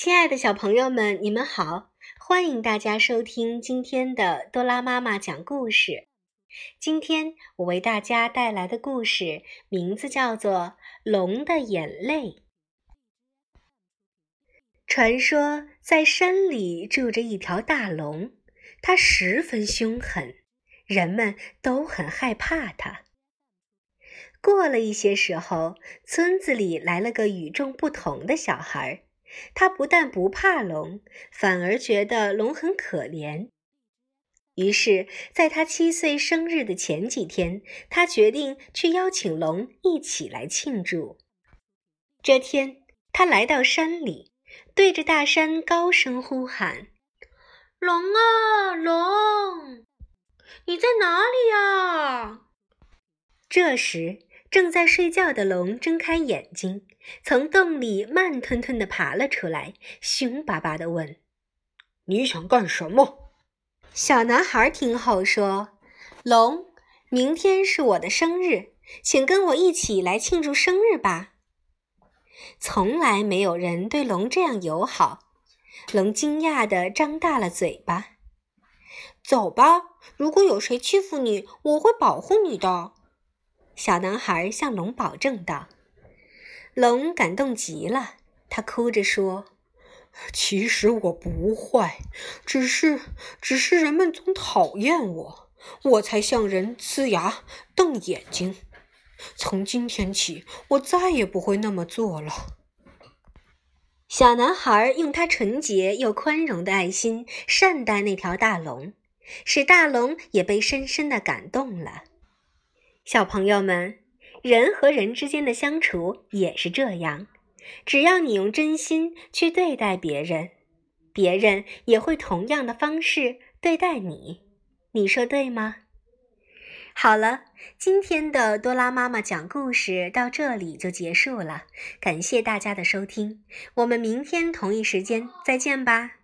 亲爱的小朋友们，你们好！欢迎大家收听今天的多拉妈妈讲故事。今天我为大家带来的故事名字叫做《龙的眼泪》。传说在山里住着一条大龙，它十分凶狠，人们都很害怕它。过了一些时候，村子里来了个与众不同的小孩。他不但不怕龙，反而觉得龙很可怜。于是，在他七岁生日的前几天，他决定去邀请龙一起来庆祝。这天，他来到山里，对着大山高声呼喊：“龙啊，龙，你在哪里呀？”这时，正在睡觉的龙睁开眼睛，从洞里慢吞吞地爬了出来，凶巴巴地问：“你想干什么？”小男孩听后说：“龙，明天是我的生日，请跟我一起来庆祝生日吧。”从来没有人对龙这样友好，龙惊讶地张大了嘴巴。“走吧，如果有谁欺负你，我会保护你的。”小男孩向龙保证道：“龙感动极了，他哭着说：‘其实我不坏，只是，只是人们总讨厌我，我才向人呲牙瞪眼睛。从今天起，我再也不会那么做了。’”小男孩用他纯洁又宽容的爱心善待那条大龙，使大龙也被深深的感动了。小朋友们，人和人之间的相处也是这样，只要你用真心去对待别人，别人也会同样的方式对待你。你说对吗？好了，今天的多拉妈妈讲故事到这里就结束了，感谢大家的收听，我们明天同一时间再见吧。